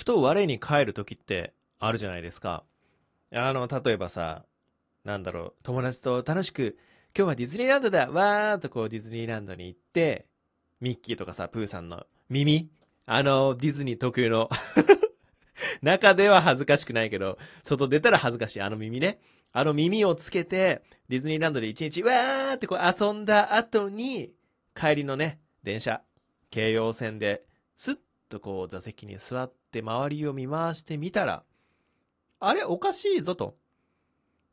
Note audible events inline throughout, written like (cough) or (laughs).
ふと我に返る時ってあるじゃないですか。あの、例えばさ、なんだろう、友達と楽しく、今日はディズニーランドだわーっとこうディズニーランドに行って、ミッキーとかさ、プーさんの耳？あの、ディズニー特有の (laughs) 中では恥ずかしくないけど、外出たら恥ずかしい。あの耳ね。あの耳をつけて、ディズニーランドで一日わーってこう遊んだ後に、帰りのね、電車、京葉線で、スッとこう座席に座って周りを見回してみたら、あれおかしいぞと。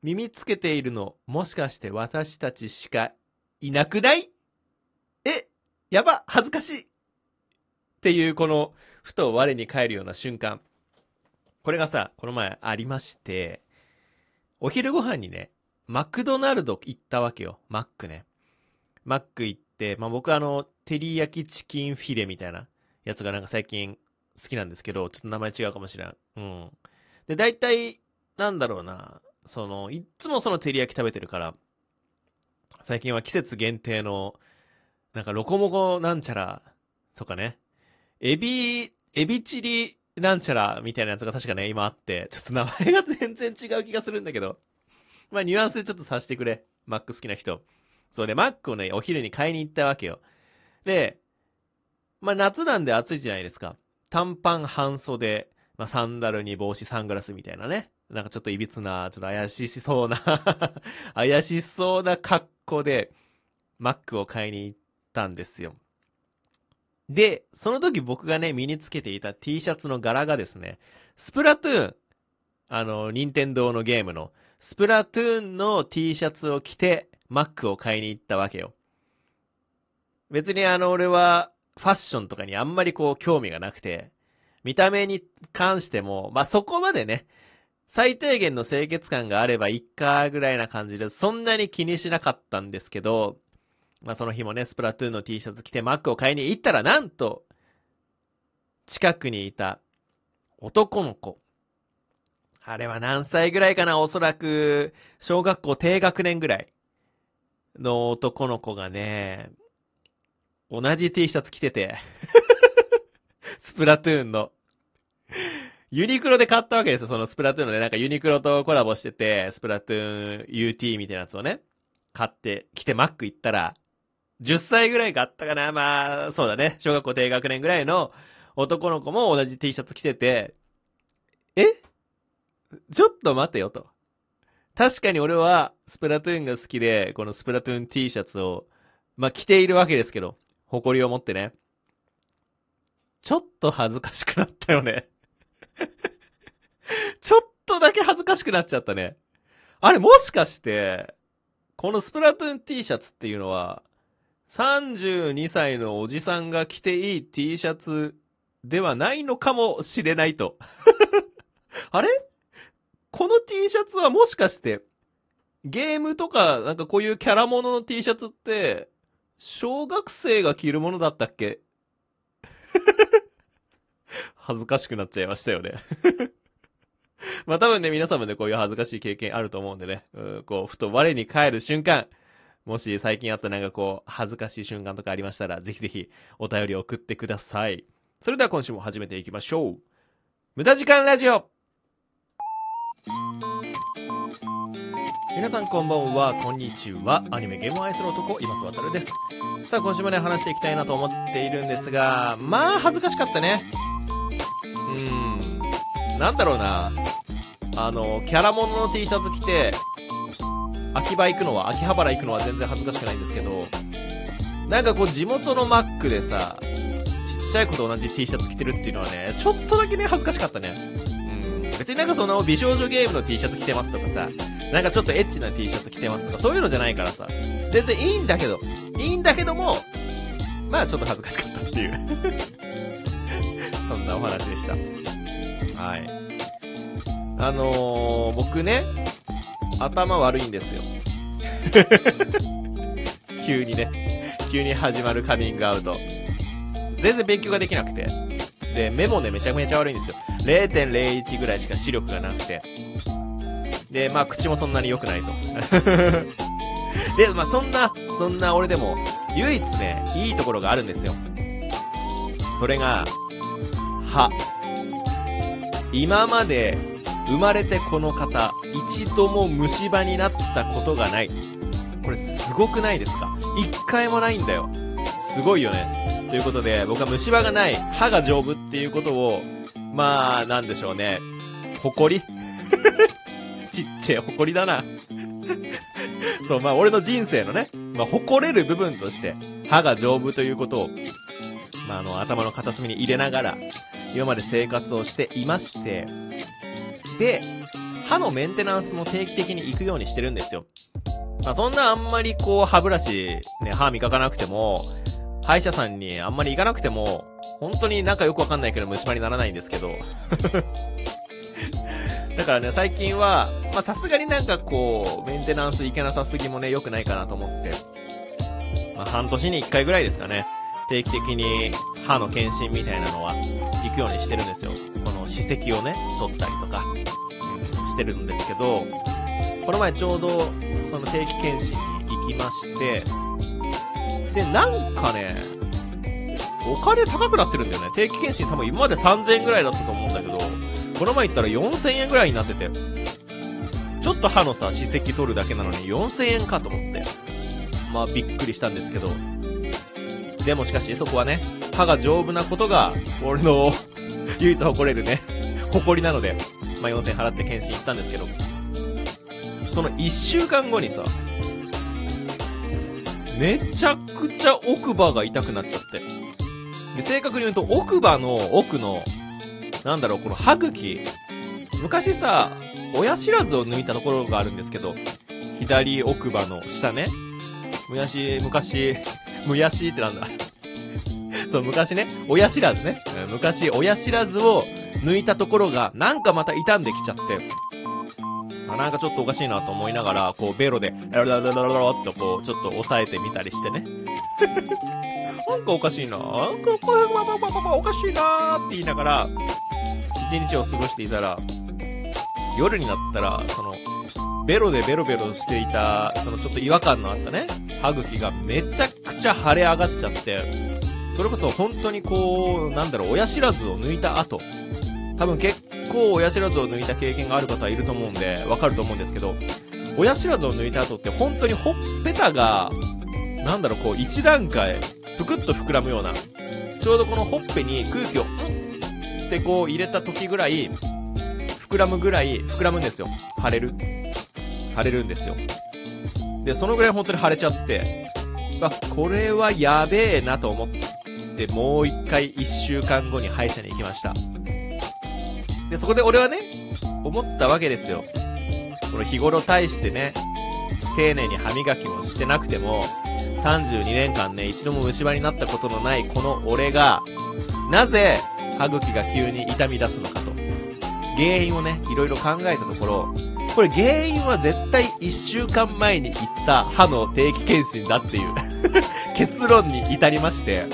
耳つけているの、もしかして私たちしかいなくない？えやば恥ずかしいっていうこの、ふと我に返るような瞬間。これがさ、この前ありまして、お昼ご飯にね、マクドナルド行ったわけよ。マックね。マック行って、まあ、僕あの、照り焼きチキンフィレみたいなやつがなんか最近好きなんですけど、ちょっと名前違うかもしれん。うん。で、大体、なんだろうな、その、いっつもその照り焼き食べてるから、最近は季節限定の、なんかロコモコなんちゃらとかね、エビ、エビチリなんちゃらみたいなやつが確かね、今あって、ちょっと名前が全然違う気がするんだけど、まあニュアンスでちょっとさしてくれ。マック好きな人。そうで、マックをね、お昼に買いに行ったわけよ。で、まあ夏なんで暑いじゃないですか。短パン半袖、まあサンダルに帽子サングラスみたいなね。なんかちょっと歪な、ちょっと怪しそうな (laughs) 怪しそうな格好で、マックを買いに行ったんですよ。で、その時僕がね、身につけていた T シャツの柄がですね、スプラトゥーン、あの、任天堂のゲームの、スプラトゥーンの T シャツを着て、Mac を買いに行ったわけよ。別にあの、俺は、ファッションとかにあんまりこう、興味がなくて、見た目に関しても、まあ、そこまでね、最低限の清潔感があればいっかぐらいな感じで、そんなに気にしなかったんですけど、まあ、その日もね、スプラトゥーンの T シャツ着て Mac を買いに行ったら、なんと、近くにいた男の子。あれは何歳ぐらいかなおそらく、小学校低学年ぐらいの男の子がね、同じ T シャツ着てて (laughs) スプラトゥーンの。ユニクロで買ったわけですよ。そのスプラトゥーンのね、なんかユニクロとコラボしてて、スプラトゥーン UT みたいなやつをね、買って、来てマック行ったら、10歳ぐらいかあったかなまあ、そうだね。小学校低学年ぐらいの男の子も同じ T シャツ着てて、え？ちょっと待てよと。確かに俺はスプラトゥーンが好きで、このスプラトゥーン T シャツを、まあ着ているわけですけど、誇りを持ってね。ちょっと恥ずかしくなったよね (laughs) ちょっとだけ恥ずかしくなっちゃったね。あれもしかして、このスプラトゥーン T シャツっていうのは、32歳のおじさんが着ていい T シャツではないのかもしれないと。(laughs) あれ？この T シャツはもしかして、ゲームとか、なんかこういうキャラものの T シャツって、小学生が着るものだったっけ？(laughs) 恥ずかしくなっちゃいましたよね。(laughs) まあ多分ね、皆さんもね、こういう恥ずかしい経験あると思うんでね、うこう、ふと我に返る瞬間、もし最近あったなんかこう、恥ずかしい瞬間とかありましたら、ぜひぜひお便り送ってください。それでは今週も始めていきましょう。無駄時間ラジオ。皆さんこんばんは、こんにちは。アニメゲーム愛する男、今須渡です。さあ今週もね、話していきたいなと思っているんですが、まあ恥ずかしかったね。うーん。なんだろうな。あの、キャラモノの T シャツ着て、秋葉行くのは、秋葉原行くのは全然恥ずかしくないんですけど、なんかこう地元のマックでさ、ちっちゃい子と同じ T シャツ着てるっていうのはね、ちょっとだけね、恥ずかしかったね。うん。別になんかその美少女ゲームの T シャツ着てますとかさ、なんかちょっとエッチな T シャツ着てますとか、そういうのじゃないからさ、全然いいんだけど、いいんだけども、まあちょっと恥ずかしかったっていう (laughs) そんなお話でした。はい。あのー、僕ね、頭悪いんですよ。(laughs) 急にね。急に始まるカミングアウト。全然勉強ができなくて。で、目もね、めちゃめちゃ悪いんですよ。0.01ぐらいしか視力がなくて。で、まあ、口もそんなに良くないと。(laughs) で、まあ、そんな、そんな俺でも、唯一ね、いいところがあるんですよ。それが、歯。今まで生まれてこの方、一度も虫歯になったことがない。これすごくないですか？一回もないんだよ。すごいよね。ということで、僕は虫歯がない、歯が丈夫っていうことを、まあ、なんでしょうね。誇りちっちゃい誇りだな。(laughs) そう、まあ俺の人生のね、まあ誇れる部分として、歯が丈夫ということを、まああの頭の片隅に入れながら、今まで生活をしていまして、で、歯のメンテナンスも定期的に行くようにしてるんですよ。まあそんなあんまりこう歯ブラシ、ね、歯磨かなくても、歯医者さんにあんまり行かなくても、本当になんかよくわかんないけど虫歯にならないんですけど。だからね、最近は、ま、さすがになんかこう、メンテナンスいけなさすぎもね、良くないかなと思って。まあ、半年に一回ぐらいですかね。定期的に歯の検診みたいなのは行くようにしてるんですよ。この歯石をね、取ったりとか、してるんですけど、この前ちょうどその定期検診に行きまして、で、なんかね、お金高くなってるんだよね。定期検診多分今まで3000円ぐらいだったと思うんだけど、この前行ったら4000円ぐらいになってて、ちょっと歯のさ、歯石取るだけなのに4000円かと思って、まあびっくりしたんですけど、でもしかしそこはね、歯が丈夫なことが、俺の唯一誇れるね、誇りなので、まあ4000円払って検診行ったんですけど、その1週間後にさ、めちゃくちゃ奥歯が痛くなっちゃって。で、正確に言うと奥歯の奥のなんだろう、この歯茎。昔さ、親知らずを抜いたところがあるんですけど、左奥歯の下ね。むやし、昔、(laughs) むやしってなんだ。(laughs) そう、昔ね、親知らずね。昔、親知らずを抜いたところが、なんかまた傷んできちゃって、あ、なんかちょっとおかしいなと思いながら、こう、ベロで、ララララララっとこう、ちょっと押さえてみたりしてね。(laughs) なんかおかしいななんか、これ、まままままおかしいなって言いながら、一日を過ごしていたら、夜になったら、その、ベロでベロベロしていた、そのちょっと違和感のあったね、歯茎がめちゃくちゃ腫れ上がっちゃって、それこそ本当にこう、なんだろう、親知らずを抜いた後、多分結構親知らずを抜いた経験がある方はいると思うんで、わかると思うんですけど、親知らずを抜いた後って本当にほっぺたが、なんだろう、こう一段階、ぷくっと膨らむような、ちょうどこのほっぺに空気を、ってこう入れた時ぐらい、膨らむぐらい、膨らむんですよ。腫れる。腫れるんですよ。で、そのぐらい本当に腫れちゃって、あ、これはやべえなと思って、もう一回一週間後に歯医者に行きました。で、そこで俺はね、思ったわけですよ。この日頃対してね、丁寧に歯磨きもしてなくても、32年間ね、一度も虫歯になったことのないこの俺が、なぜ歯茎が急に痛み出すのかと。原因をね、いろいろ考えたところ、これ原因は絶対1週間前に行った歯の定期検診だっていう (laughs) 結論に至りまして、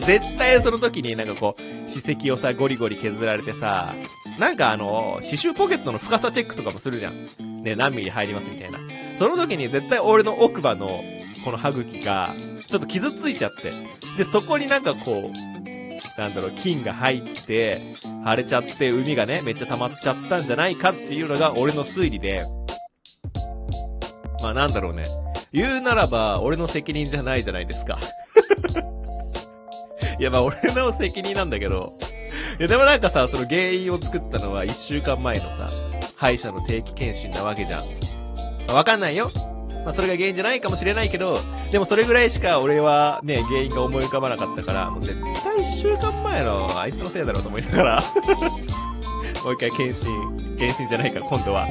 絶対その時になんかこう、歯石をさ、ゴリゴリ削られてさ、なんかあの、刺繍ポケットの深さチェックとかもするじゃん。ね、何ミリ入りますみたいな。その時に絶対俺の奥歯の、この歯茎が、ちょっと傷ついちゃって。で、そこになんかこう、なんだろう、菌が入って、腫れちゃって、海がね、めっちゃ溜まっちゃったんじゃないかっていうのが俺の推理で、まあなんだろうね。言うならば、俺の責任じゃないじゃないですか。(laughs) いや、まあ俺の責任なんだけど、いや、でもなんかさ、その原因を作ったのは一週間前のさ、歯医者の定期検診なわけじゃん。わかんないよ。まあ、それが原因じゃないかもしれないけど、でもそれぐらいしか俺はね、原因が思い浮かばなかったから、もう絶対一週間前のあいつのせいだろうと思いながら (laughs) もう一回検診、検診じゃないか、今度は。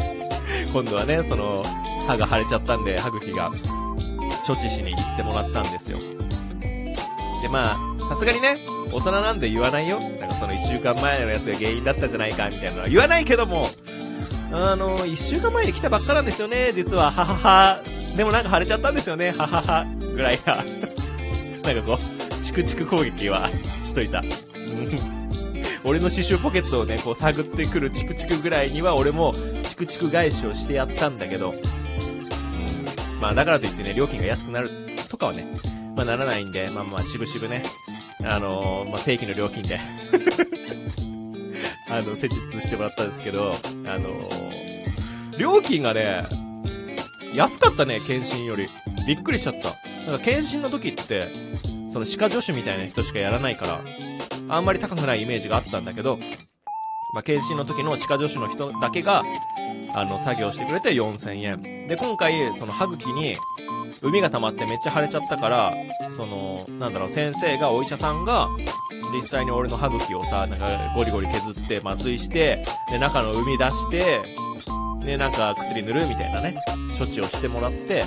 今度はね、その、歯が腫れちゃったんで、歯茎が処置しに行ってもらったんですよ。で、まあ、さすがにね、大人なんで言わないよ。なんかその一週間前のやつが原因だったじゃないか、みたいなのは言わないけども、あの、一週間前に来たばっかなんですよね、実は、ははは。でもなんか腫れちゃったんですよね、ははは。ぐらいが。(laughs) なんかこう、チクチク攻撃はしといた。俺の刺繍ポケットをね、こう探ってくるチクチクぐらいには俺もチクチク返しをしてやったんだけど、うん。まあだからといってね、料金が安くなるとかはね、まあならないんで、まあまあしぶしぶね、あのー、まあ正規の料金で (laughs) あの、施術してもらったんですけど、あの料金がね、安かったね、検診より。びっくりしちゃった。なんか検診の時って、その歯科助手みたいな人しかやらないから、あんまり高くないイメージがあったんだけど、まあ、検診の時の歯科助手の人だけが、あの、作業してくれて4000円。で、今回、その歯茎に、海が溜まってめっちゃ腫れちゃったから、その、なんだろう、先生が、お医者さんが、実際に俺の歯茎をさ、なんかゴリゴリ削って麻酔して、で、中の海出して、で、なんか薬塗るみたいなね、処置をしてもらって、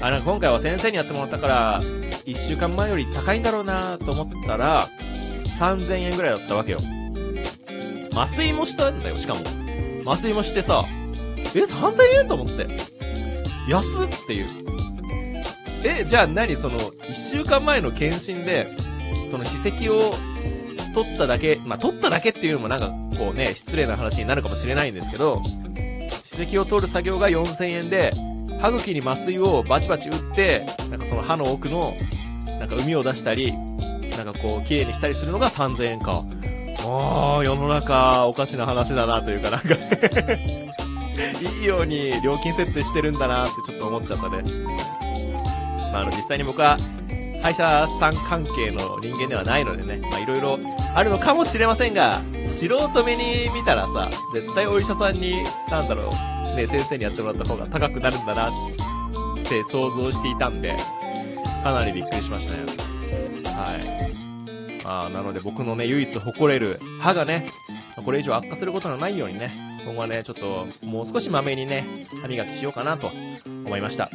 あ、なんか今回は先生にやってもらったから、1週間前より高いんだろうなと思ったら、3000円ぐらいだったわけよ。麻酔もしたんだよ、しかも。麻酔もしてさ、え、3000円と思って。安っていう。え、じゃあ何その、1週間前の検診で、その歯石を取っただけ、まあ、取っただけっていうのもなんかこうね、失礼な話になるかもしれないんですけど、歯石を取る作業が4000円で、歯茎に麻酔をバチバチ打って、なんかその歯の奥の、なんか海を出したり、なんかこう、綺麗にしたりするのが3000円か。ああ、世の中、おかしな話だなというか、なんか (laughs) いいように料金設定してるんだなってちょっと思っちゃったね。まあ、あの、実際に僕は、歯医者さん関係の人間ではないのでね、まあ、いろいろあるのかもしれませんが、素人目に見たらさ、絶対お医者さんに、なんだろう、ね、先生にやってもらった方が高くなるんだなって想像していたんで、かなりびっくりしましたよ。はい。まあ、なので僕のね、唯一誇れる歯がね、これ以上悪化することのないようにね、今後はね、ちょっと、もう少しまめにね、歯磨きしようかなと思いました。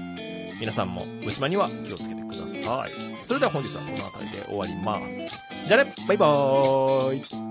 皆さんも虫歯には気をつけてくださいはい。それでは本日はこの辺りで終わります。じゃあね、バイバーイ